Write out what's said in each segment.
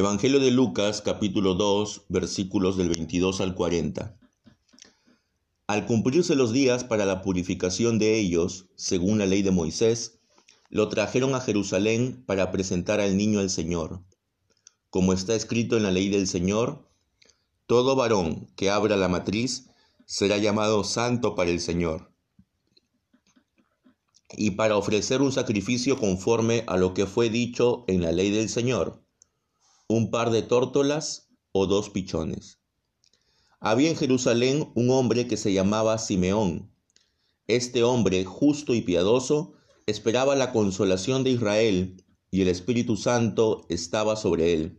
Evangelio de Lucas capítulo 2 versículos del 22 al 40. Al cumplirse los días para la purificación de ellos, según la ley de Moisés, lo trajeron a Jerusalén para presentar al niño al Señor. Como está escrito en la ley del Señor, todo varón que abra la matriz será llamado santo para el Señor. Y para ofrecer un sacrificio conforme a lo que fue dicho en la ley del Señor, un par de tórtolas o dos pichones. Había en Jerusalén un hombre que se llamaba Simeón. Este hombre, justo y piadoso, esperaba la consolación de Israel, y el Espíritu Santo estaba sobre él.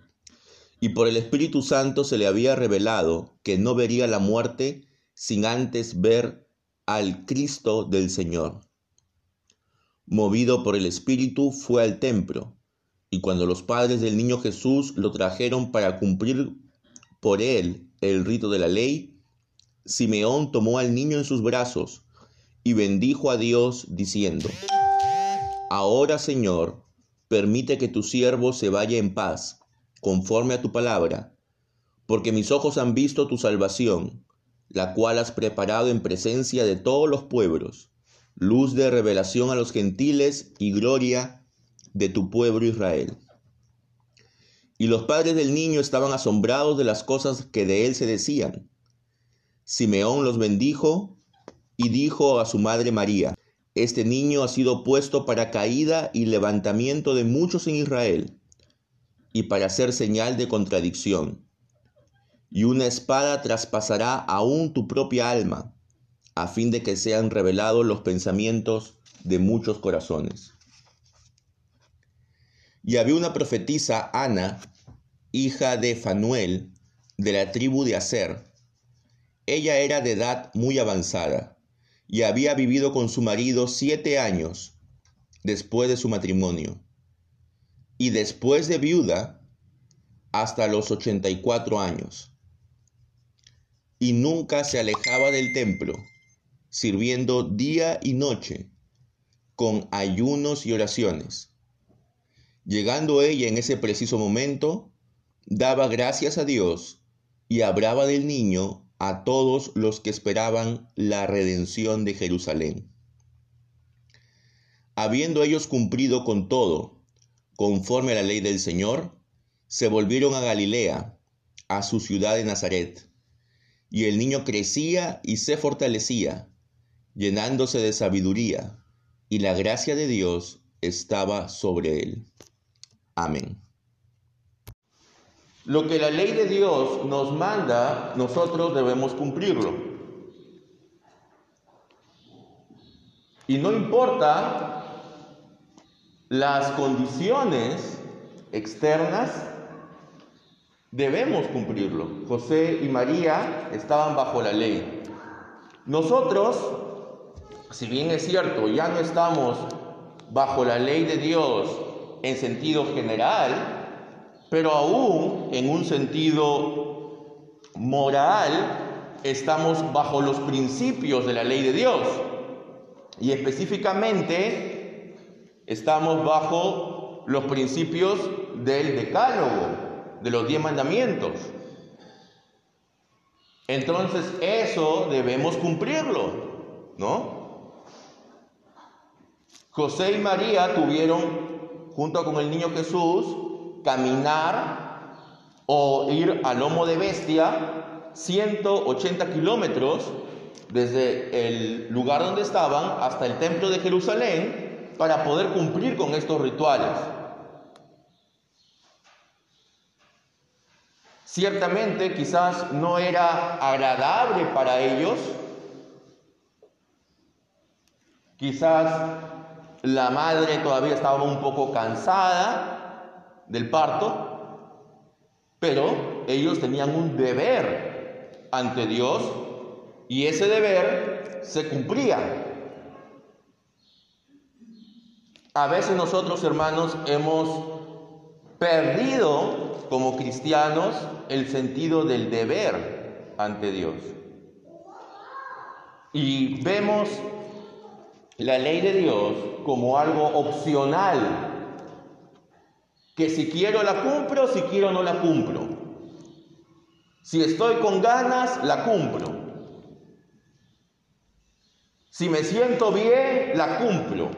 Y por el Espíritu Santo se le había revelado que no vería la muerte sin antes ver al Cristo del Señor. Movido por el Espíritu, fue al templo y cuando los padres del niño Jesús lo trajeron para cumplir por él el rito de la ley, Simeón tomó al niño en sus brazos y bendijo a Dios diciendo, Ahora Señor, permite que tu siervo se vaya en paz, conforme a tu palabra, porque mis ojos han visto tu salvación, la cual has preparado en presencia de todos los pueblos, luz de revelación a los gentiles y gloria de tu pueblo Israel. Y los padres del niño estaban asombrados de las cosas que de él se decían. Simeón los bendijo y dijo a su madre María, Este niño ha sido puesto para caída y levantamiento de muchos en Israel, y para ser señal de contradicción. Y una espada traspasará aún tu propia alma, a fin de que sean revelados los pensamientos de muchos corazones. Y había una profetisa, Ana, hija de Fanuel, de la tribu de Aser. Ella era de edad muy avanzada y había vivido con su marido siete años después de su matrimonio. Y después de viuda, hasta los ochenta y cuatro años. Y nunca se alejaba del templo, sirviendo día y noche, con ayunos y oraciones Llegando ella en ese preciso momento, daba gracias a Dios y hablaba del niño a todos los que esperaban la redención de Jerusalén. Habiendo ellos cumplido con todo, conforme a la ley del Señor, se volvieron a Galilea, a su ciudad de Nazaret. Y el niño crecía y se fortalecía, llenándose de sabiduría, y la gracia de Dios estaba sobre él. Amén. Lo que la ley de Dios nos manda, nosotros debemos cumplirlo. Y no importa las condiciones externas, debemos cumplirlo. José y María estaban bajo la ley. Nosotros, si bien es cierto, ya no estamos bajo la ley de Dios en sentido general, pero aún en un sentido moral estamos bajo los principios de la ley de Dios. Y específicamente estamos bajo los principios del decálogo, de los diez mandamientos. Entonces eso debemos cumplirlo, ¿no? José y María tuvieron junto con el niño Jesús, caminar o ir a lomo de bestia 180 kilómetros desde el lugar donde estaban hasta el templo de Jerusalén para poder cumplir con estos rituales. Ciertamente quizás no era agradable para ellos, quizás la madre todavía estaba un poco cansada del parto, pero ellos tenían un deber ante Dios y ese deber se cumplía. A veces nosotros, hermanos, hemos perdido como cristianos el sentido del deber ante Dios. Y vemos la ley de Dios como algo opcional. Que si quiero la cumplo, si quiero no la cumplo. Si estoy con ganas, la cumplo. Si me siento bien, la cumplo.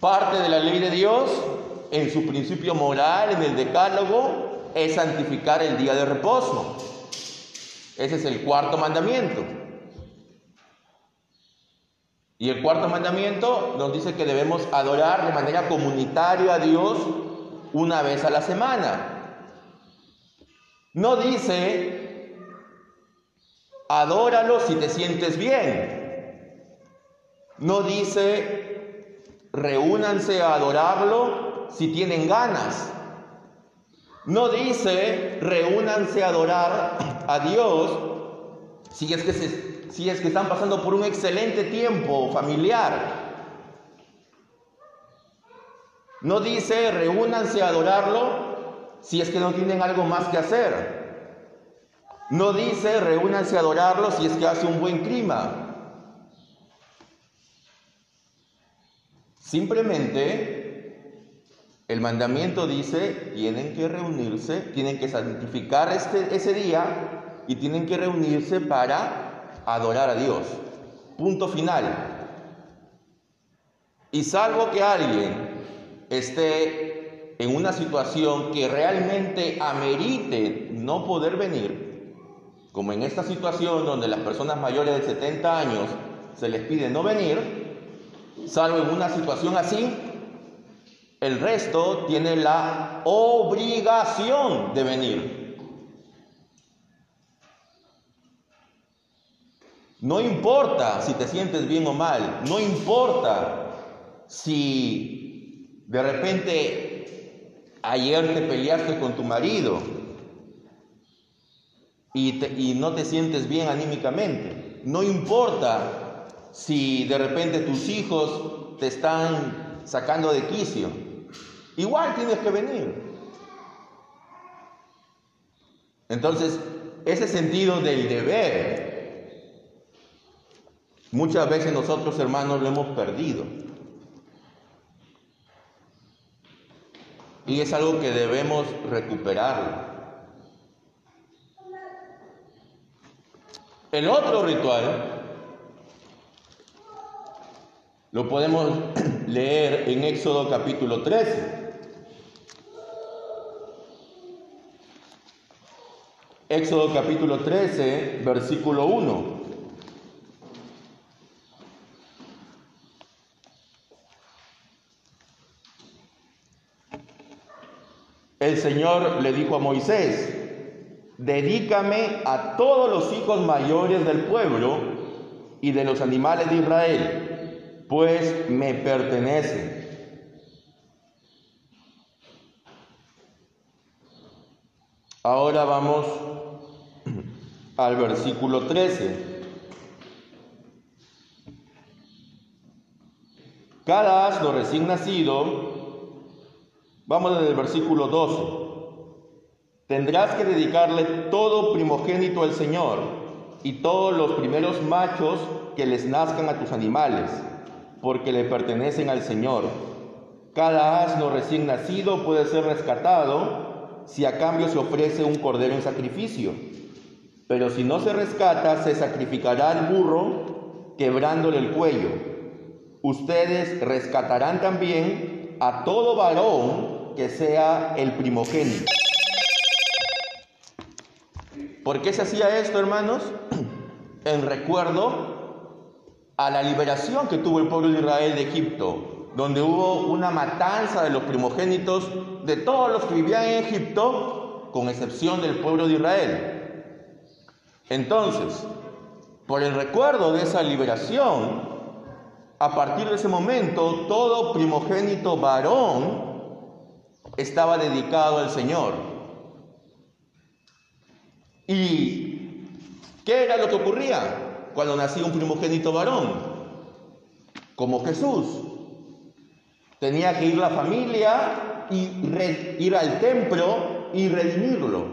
Parte de la ley de Dios, en su principio moral, en el decálogo, es santificar el día de reposo. Ese es el cuarto mandamiento. Y el cuarto mandamiento nos dice que debemos adorar de manera comunitaria a Dios una vez a la semana. No dice, adóralo si te sientes bien. No dice, reúnanse a adorarlo si tienen ganas. No dice, reúnanse a adorar a Dios si es que, si es que están pasando por un excelente tiempo familiar. No dice, reúnanse a adorarlo si es que no tienen algo más que hacer. No dice, reúnanse a adorarlo si es que hace un buen clima. Simplemente el mandamiento dice, tienen que reunirse, tienen que santificar este, ese día y tienen que reunirse para adorar a Dios. Punto final. Y salvo que alguien esté en una situación que realmente amerite no poder venir, como en esta situación donde las personas mayores de 70 años se les pide no venir, salvo en una situación así, el resto tiene la obligación de venir. No importa si te sientes bien o mal, no importa si de repente ayer te peleaste con tu marido y, no te sientes bien anímicamente, no importa si de repente tus hijos te están sacando de quicio, Igual tienes que venir. Entonces, ese sentido del deber, muchas veces nosotros hermanos lo hemos perdido. Y es algo que debemos recuperar. El otro ritual lo podemos leer en Éxodo capítulo 13. Éxodo capítulo 13, versículo 1. El Señor le dijo a Moisés, dedícame a todos los hijos mayores del pueblo y de los animales de Israel, pues me pertenecen. Ahora vamos al versículo 13. Cada asno recién nacido, vamos desde el versículo 12. Tendrás que dedicarle todo primogénito al Señor y todos los primeros machos que les nazcan a tus animales, porque le pertenecen al Señor. Cada asno recién nacido puede ser rescatado si a cambio se ofrece un cordero en sacrificio. Pero si no se rescata, se sacrificará el burro quebrándole el cuello. Ustedes rescatarán también a todo varón que sea el primogénito. ¿Por qué se hacía esto, hermanos? En recuerdo a la liberación que tuvo el pueblo de Israel de Egipto, donde hubo una matanza de los primogénitos de todos los que vivían en Egipto, con excepción del pueblo de Israel. Entonces, por el recuerdo de esa liberación, a partir de ese momento, todo primogénito varón estaba dedicado al Señor. ¿Y qué era lo que ocurría cuando nacía un primogénito varón? Como Jesús. Tenía que ir la familia y ir al templo y redimirlo.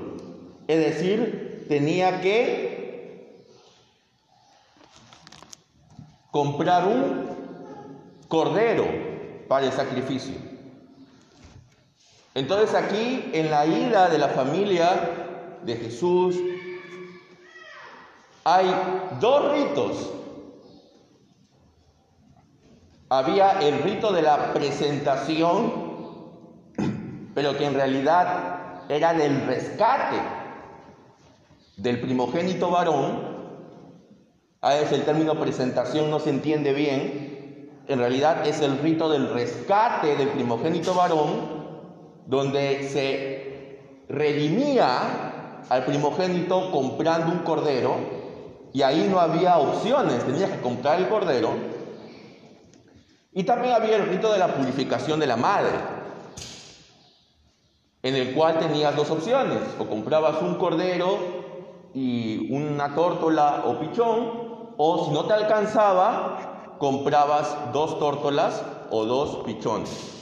Es decir, tenía que comprar un cordero para el sacrificio. Entonces aquí en la ida de la familia de Jesús hay dos ritos. Había el rito de la presentación, pero que en realidad era del rescate del primogénito varón. A veces el término presentación no se entiende bien. En realidad es el rito del rescate del primogénito varón donde se redimía al primogénito comprando un cordero y ahí no había opciones, tenías que comprar el cordero. Y también había el rito de la purificación de la madre, en el cual tenías dos opciones, o comprabas un cordero y una tórtola o pichón, o si no te alcanzaba, comprabas dos tórtolas o dos pichones.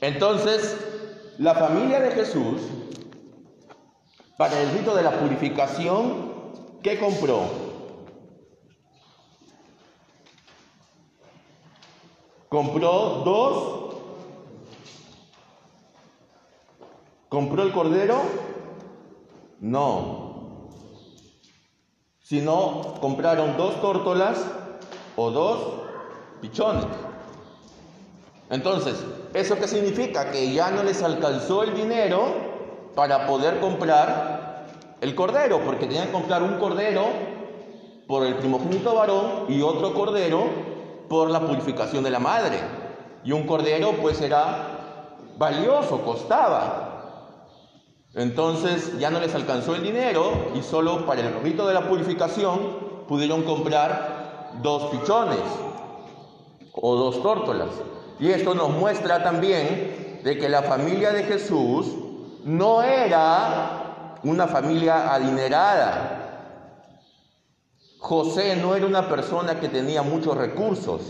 Entonces, la familia de Jesús, para el rito de la purificación, ¿qué compró? Compró dos. ¿Compró el cordero? No. Sino compraron dos tórtolas o dos pichones. Entonces, ¿eso qué significa? Que ya no les alcanzó el dinero para poder comprar el cordero, porque tenían que comprar un cordero por el primogénito varón y otro cordero por la purificación de la madre. Y un cordero pues era valioso, costaba. Entonces ya no les alcanzó el dinero y solo para el rito de la purificación pudieron comprar dos pichones o dos tórtolas. Y esto nos muestra también de que la familia de Jesús no era una familia adinerada. José no era una persona que tenía muchos recursos.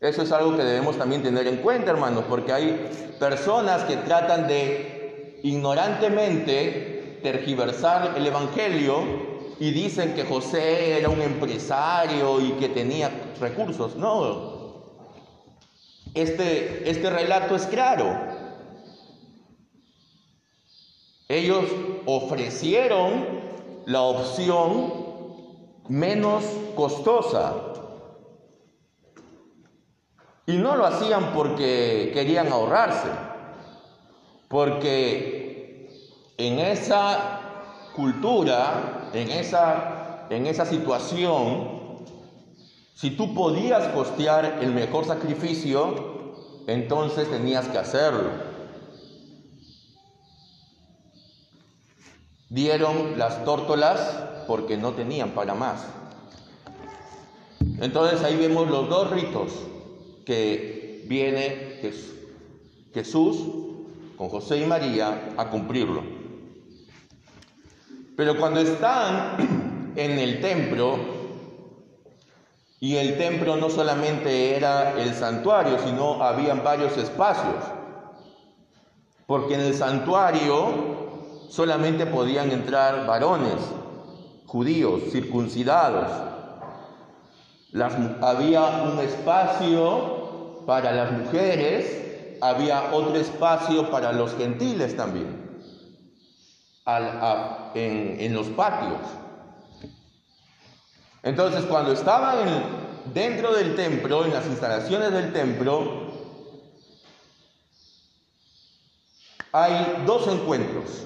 Eso es algo que debemos también tener en cuenta, hermanos, porque hay personas que tratan de ignorantemente tergiversar el Evangelio y dicen que José era un empresario y que tenía recursos. No, este, este relato es claro. Ellos ofrecieron la opción menos costosa. Y no lo hacían porque querían ahorrarse, porque en esa cultura, en esa, en esa situación, si tú podías costear el mejor sacrificio, entonces tenías que hacerlo. Dieron las tórtolas porque no tenían para más. Entonces ahí vemos los dos ritos que viene Jesús con José y María a cumplirlo. Pero cuando están en el templo, y el templo no solamente era el santuario, sino habían varios espacios. Porque en el santuario solamente podían entrar varones, judíos, circuncidados. había un espacio para las mujeres, había otro espacio para los gentiles también, en, en los patios. Entonces, cuando estaban dentro del templo, en las instalaciones del templo, hay dos encuentros.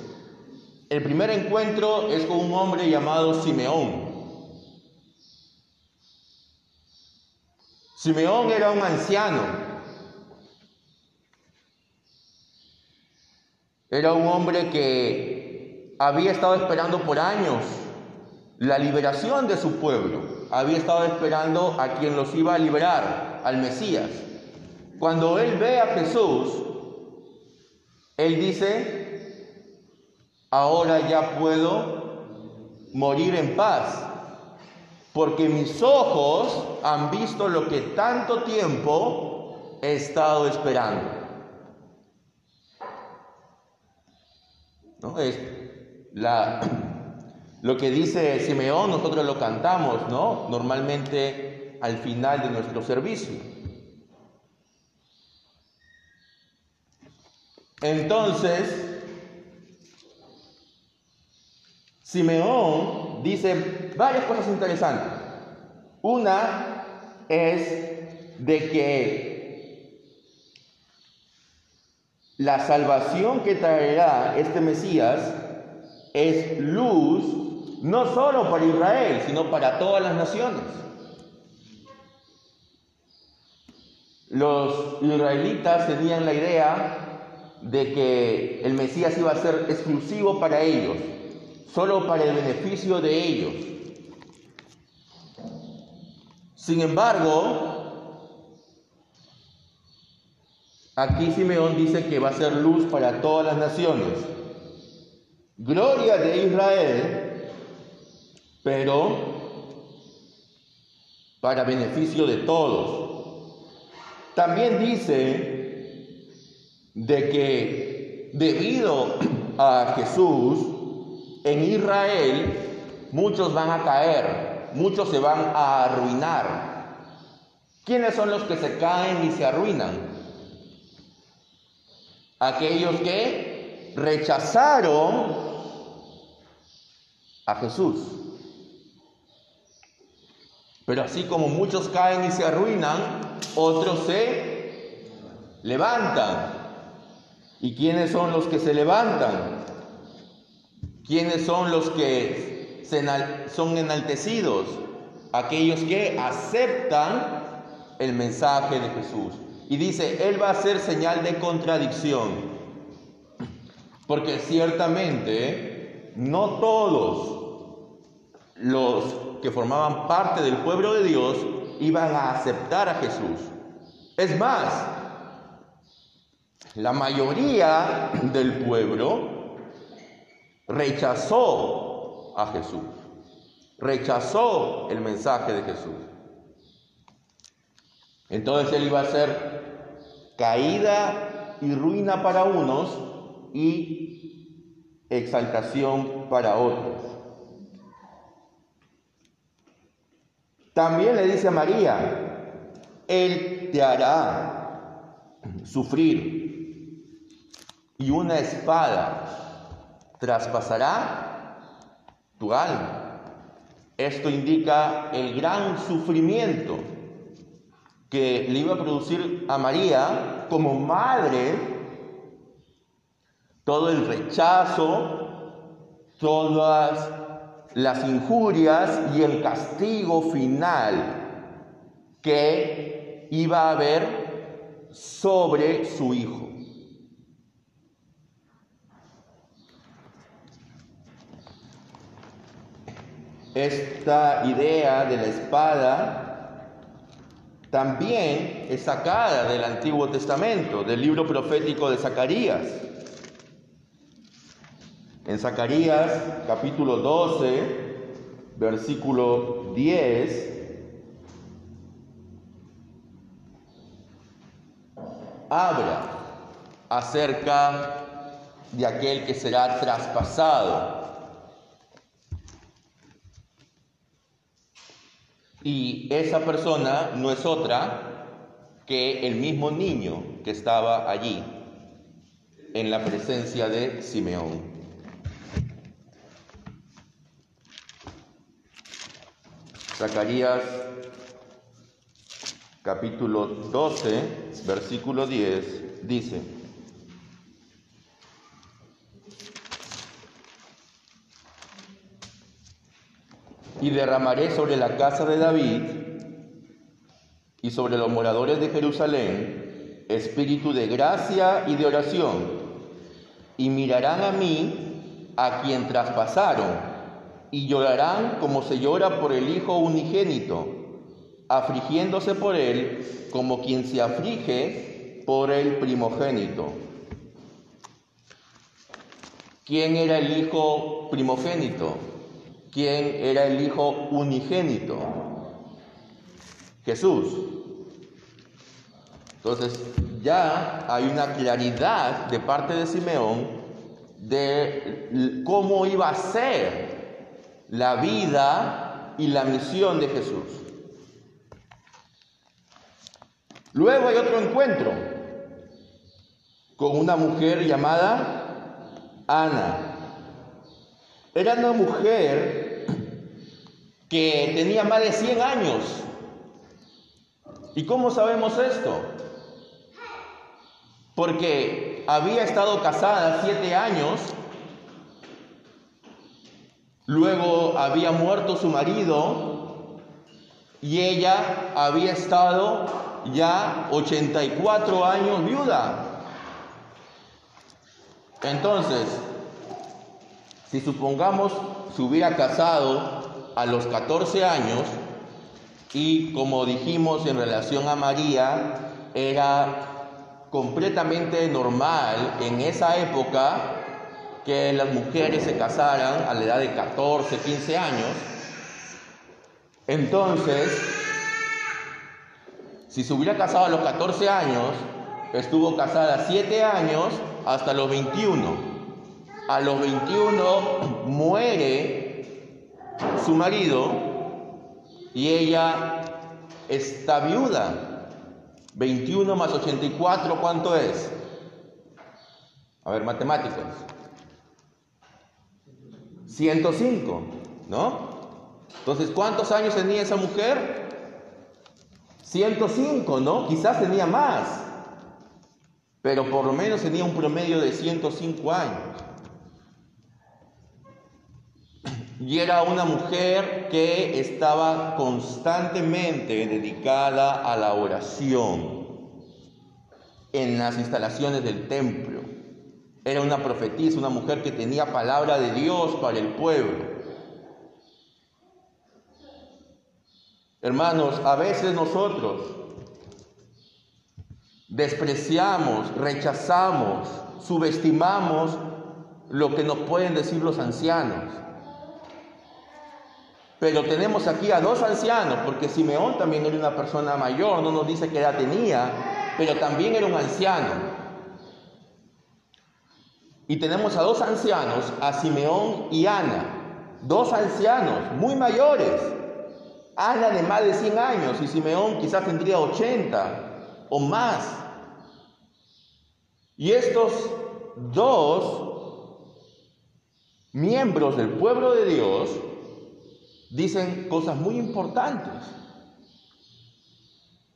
El primer encuentro es con un hombre llamado Simeón. Simeón era un anciano. Era un hombre que había estado esperando por años la liberación de su pueblo. Había estado esperando a quien los iba a liberar, al Mesías. Cuando él ve a Jesús, él dice, ahora ya puedo morir en paz, porque mis ojos han visto lo que tanto tiempo he estado esperando. ¿No? Es la lo que dice Simeón, nosotros lo cantamos, ¿no? Normalmente al final de nuestro servicio. Entonces, Simeón dice varias cosas interesantes. Una es de que la salvación que traerá este Mesías es luz no solo para Israel, sino para todas las naciones. Los israelitas tenían la idea de que el Mesías iba a ser exclusivo para ellos, solo para el beneficio de ellos. Sin embargo, aquí Simeón dice que va a ser luz para todas las naciones. Gloria de Israel, pero para beneficio de todos. También dice de que debido a Jesús en Israel muchos van a caer, muchos se van a arruinar. ¿Quiénes son los que se caen y se arruinan? Aquellos que rechazaron a Jesús. Pero así como muchos caen y se arruinan, otros se levantan. ¿Y quiénes son los que se levantan? ¿Quiénes son los que son enaltecidos? Aquellos que aceptan el mensaje de Jesús. Y dice, Él va a ser señal de contradicción. Porque ciertamente no todos los que formaban parte del pueblo de Dios iban a aceptar a Jesús. Es más, la mayoría del pueblo rechazó a Jesús, rechazó el mensaje de Jesús. Entonces él iba a ser caída y ruina para unos y exaltación para otros. También le dice a María, Él te hará sufrir y una espada traspasará tu alma. Esto indica el gran sufrimiento que le iba a producir a María como madre, todo el rechazo, todas las injurias y el castigo final que iba a haber sobre su hijo. Esta idea de la espada también es sacada del Antiguo Testamento, del libro profético de Zacarías. En Zacarías capítulo 12, versículo 10, habla acerca de aquel que será traspasado. Y esa persona no es otra que el mismo niño que estaba allí en la presencia de Simeón. Zacarías capítulo 12, versículo 10, dice, y derramaré sobre la casa de David y sobre los moradores de Jerusalén espíritu de gracia y de oración, y mirarán a mí a quien traspasaron y llorarán como se llora por el Hijo unigénito, afligiéndose por él como quien se aflige por el primogénito. ¿Quién era el Hijo primogénito? ¿Quién era el Hijo unigénito? Jesús. Entonces ya hay una claridad de parte de Simeón de cómo iba a ser la vida y la misión de Jesús. Luego hay otro encuentro con una mujer llamada Ana. Era una mujer que tenía más de 100 años. ¿Y cómo sabemos esto? Porque había estado casada siete años, luego había muerto su marido y ella había estado ya 84 años viuda. Entonces, si supongamos se hubiera casado a los 14 años y como dijimos en relación a María, era completamente normal en esa época que las mujeres se casaran a la edad de 14, 15 años. Entonces, si se hubiera casado a los 14 años, estuvo casada 7 años hasta los 21. A los 21 muere su marido y ella está viuda. 21 más 84, ¿cuánto es? A ver, matemáticos. 105, ¿no? Entonces, ¿cuántos años tenía esa mujer? 105, ¿no? Quizás tenía más, pero por lo menos tenía un promedio de 105 años. Y era una mujer que estaba constantemente dedicada a la oración en las instalaciones del templo. Era una profetisa, una mujer que tenía palabra de Dios para el pueblo. Hermanos, a veces nosotros despreciamos, rechazamos, subestimamos lo que nos pueden decir los ancianos. Pero tenemos aquí a dos ancianos, porque Simeón también era una persona mayor, no nos dice qué edad tenía, pero también era un anciano. Y tenemos a dos ancianos, a Simeón y Ana, dos ancianos muy mayores, Ana de más de 100 años y Simeón quizás tendría 80 o más. Y estos dos miembros del pueblo de Dios dicen cosas muy importantes.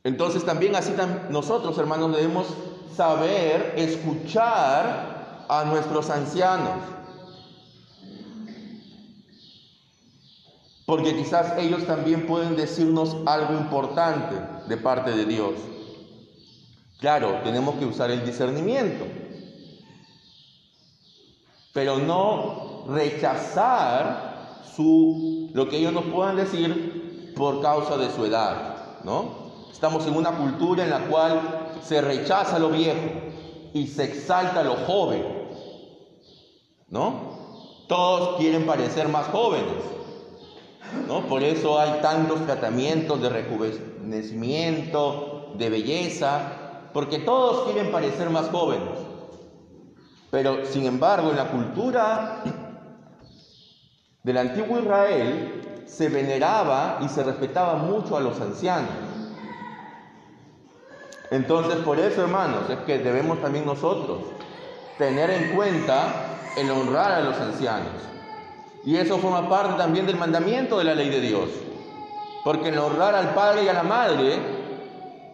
Entonces también así nosotros, hermanos, debemos saber escuchar a nuestros ancianos. porque quizás ellos también pueden decirnos algo importante de parte de Dios. Claro, tenemos que usar el discernimiento, pero no rechazar su, lo que ellos nos puedan decir por causa de su edad, ¿no? Estamos en una cultura en la cual se rechaza lo viejo y se exalta lo joven, ¿no? Todos quieren parecer más jóvenes. ¿no? Por eso hay tantos tratamientos de rejuvenecimiento, de belleza, porque todos quieren parecer más jóvenes. Pero sin embargo, en la cultura del antiguo Israel se veneraba y se respetaba mucho a los ancianos. Entonces, por eso, hermanos, es que debemos también nosotros tener en cuenta el honrar a los ancianos. Y eso forma parte también del mandamiento de la ley de Dios. Porque el honrar al padre y a la madre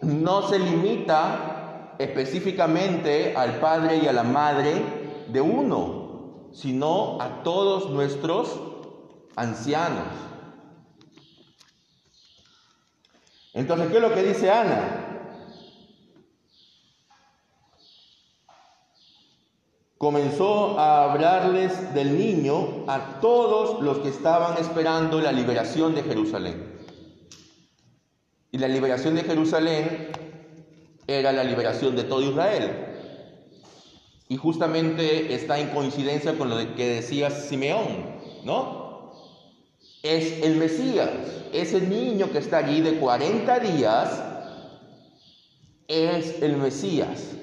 no se limita específicamente al padre y a la madre de uno, sino a todos nuestros ancianos. Entonces, ¿qué es lo que dice Ana? Comenzó a hablarles del niño a todos los que estaban esperando la liberación de Jerusalén. Y la liberación de Jerusalén era la liberación de todo Israel. Y justamente está en coincidencia con lo que decía Simeón, ¿no? Es el Mesías, ese niño que está allí de 40 días, es el Mesías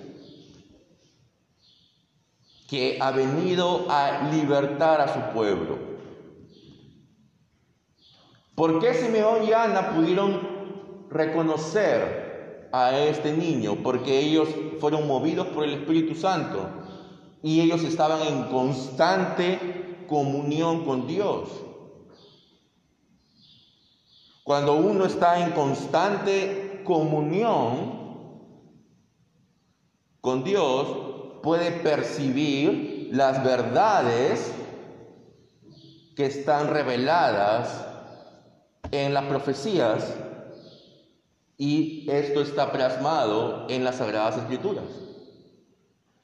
que ha venido a libertar a su pueblo. ¿Por qué Simeón y Ana pudieron reconocer a este niño porque ellos fueron movidos por el Espíritu Santo y ellos estaban en constante comunión con Dios. Cuando uno está en constante comunión con Dios, puede percibir las verdades que están reveladas en las profecías y esto está plasmado en las Sagradas Escrituras.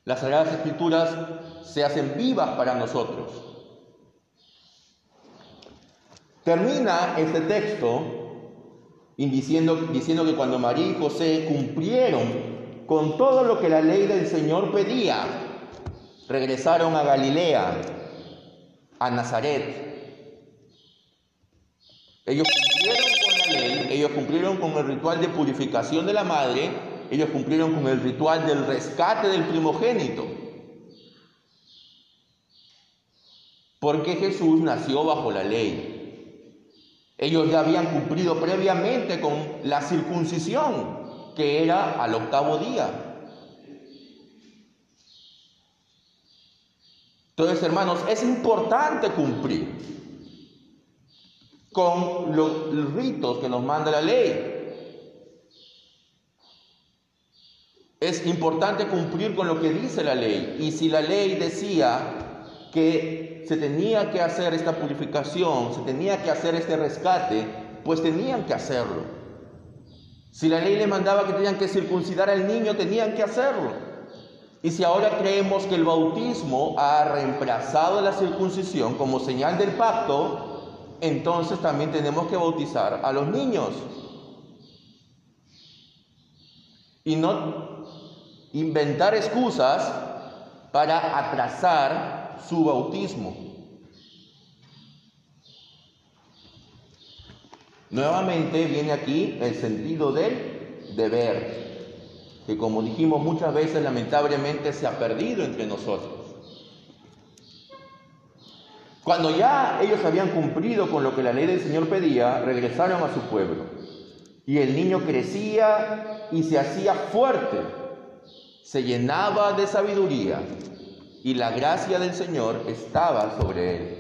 Las Sagradas Escrituras se hacen vivas para nosotros. Termina este texto diciendo, diciendo que cuando María y José cumplieron con todo lo que la ley del Señor pedía, regresaron a Galilea, a Nazaret. Ellos cumplieron con la ley, ellos cumplieron con el ritual de purificación de la madre, ellos cumplieron con el ritual del rescate del primogénito. Porque Jesús nació bajo la ley. Ellos ya habían cumplido previamente con la circuncisión, que era al octavo día. Entonces, hermanos, es importante cumplir con los ritos que nos manda la ley. Es importante cumplir con lo que dice la ley. Y si la ley decía que se tenía que hacer esta purificación, se tenía que hacer este rescate, pues tenían que hacerlo. Si la ley le mandaba que tenían que circuncidar al niño, tenían que hacerlo. Y si ahora creemos que el bautismo ha reemplazado la circuncisión como señal del pacto, entonces también tenemos que bautizar a los niños. Y no inventar excusas para atrasar su bautismo. Nuevamente viene aquí el sentido del deber que como dijimos muchas veces lamentablemente se ha perdido entre nosotros. Cuando ya ellos habían cumplido con lo que la ley del Señor pedía, regresaron a su pueblo. Y el niño crecía y se hacía fuerte, se llenaba de sabiduría y la gracia del Señor estaba sobre él.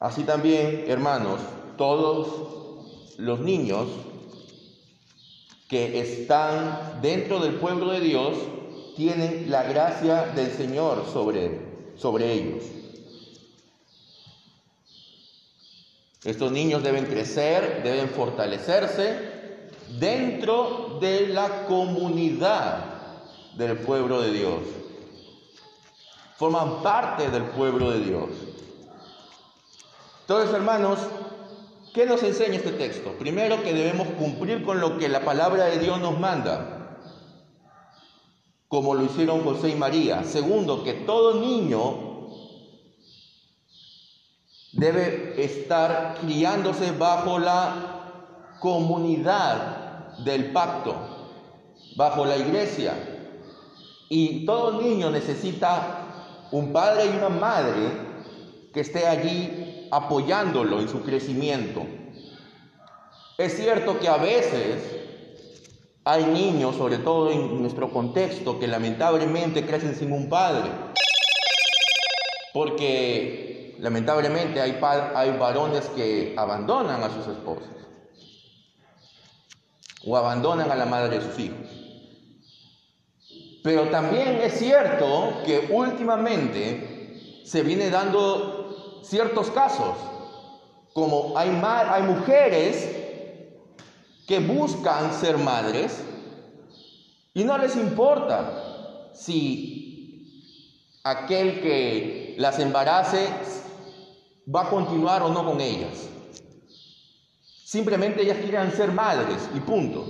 Así también, hermanos, todos los niños que están dentro del pueblo de Dios tienen la gracia del Señor sobre, sobre ellos. Estos niños deben crecer, deben fortalecerse dentro de la comunidad del pueblo de Dios. Forman parte del pueblo de Dios. Entonces, hermanos, ¿Qué nos enseña este texto? Primero que debemos cumplir con lo que la palabra de Dios nos manda, como lo hicieron José y María. Segundo, que todo niño debe estar criándose bajo la comunidad del pacto, bajo la iglesia. Y todo niño necesita un padre y una madre que esté allí apoyándolo en su crecimiento. Es cierto que a veces hay niños, sobre todo en nuestro contexto, que lamentablemente crecen sin un padre. Porque lamentablemente hay, hay varones que abandonan a sus esposas o abandonan a la madre de sus hijos. Pero también es cierto que últimamente se viene dando ciertos casos, como hay, hay mujeres que buscan ser madres y no les importa si aquel que las embarace va a continuar o no con ellas. Simplemente ellas quieren ser madres y punto.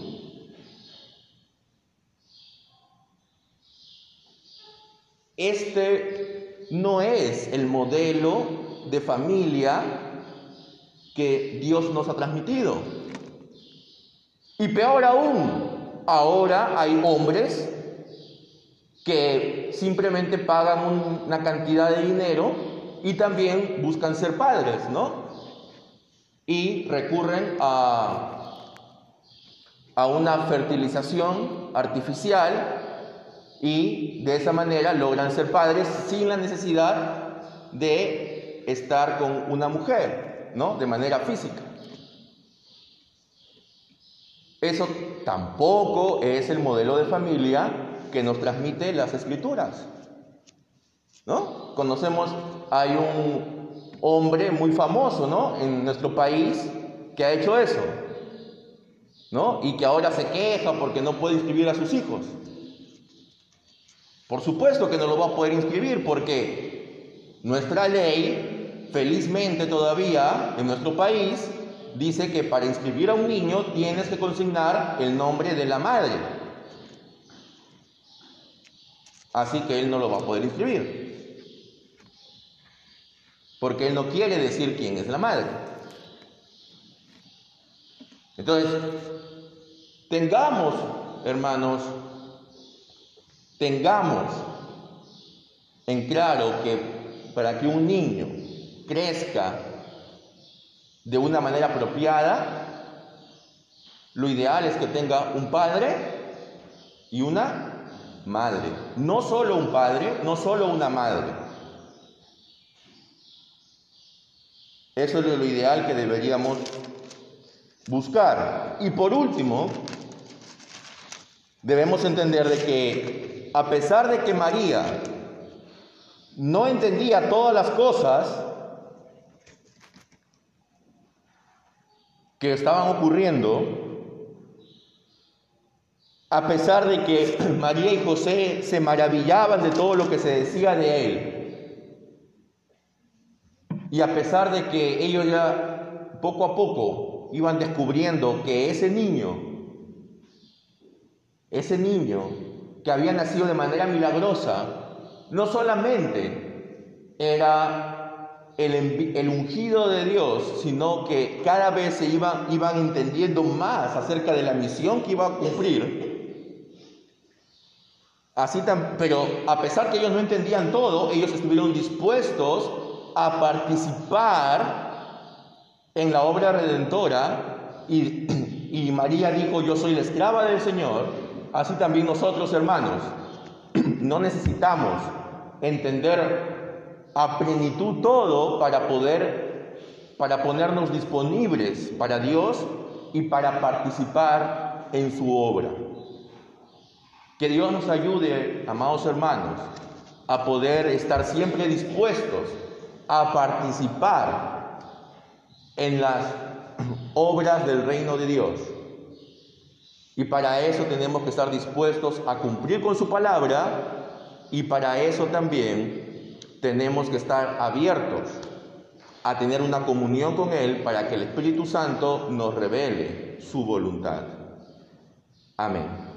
Este no es el modelo de familia que Dios nos ha transmitido. Y peor aún, ahora hay hombres que simplemente pagan una cantidad de dinero y también buscan ser padres, ¿no? Y recurren a a una fertilización artificial y de esa manera logran ser padres sin la necesidad de estar con una mujer, ¿no? De manera física. Eso tampoco es el modelo de familia que nos transmite las escrituras. ¿No? Conocemos, hay un hombre muy famoso, ¿no? En nuestro país que ha hecho eso. ¿No? Y que ahora se queja porque no puede inscribir a sus hijos. Por supuesto que no lo va a poder inscribir porque nuestra ley, felizmente todavía en nuestro país, dice que para inscribir a un niño tienes que consignar el nombre de la madre. Así que él no lo va a poder inscribir. Porque él no quiere decir quién es la madre. Entonces, tengamos, hermanos, tengamos en claro que para que un niño crezca de una manera apropiada, lo ideal es que tenga un padre y una madre. No solo un padre, no solo una madre. Eso es lo ideal que deberíamos buscar. Y por último, debemos entender de que a pesar de que María no entendía todas las cosas, que estaban ocurriendo, a pesar de que María y José se maravillaban de todo lo que se decía de él, y a pesar de que ellos ya poco a poco iban descubriendo que ese niño, ese niño que había nacido de manera milagrosa, no solamente era el, ungido de Dios, sino que cada vez se iban, entendiendo más acerca de la misión que iba a cumplir. Así pero a pesar que ellos no entendían todo, ellos estuvieron dispuestos a participar en la obra redentora y, y María dijo, yo soy la esclava del Señor, así también nosotros hermanos, no necesitamos entender a plenitud todo para poder, para ponernos disponibles para Dios y para participar en su obra. Que Dios nos ayude, amados hermanos, a poder estar siempre dispuestos a participar en las obras del reino de Dios. Y para eso tenemos que estar dispuestos a cumplir con su palabra y para eso también tenemos que estar abiertos a tener una comunión con Él para que el Espíritu Santo nos revele su voluntad. Amén.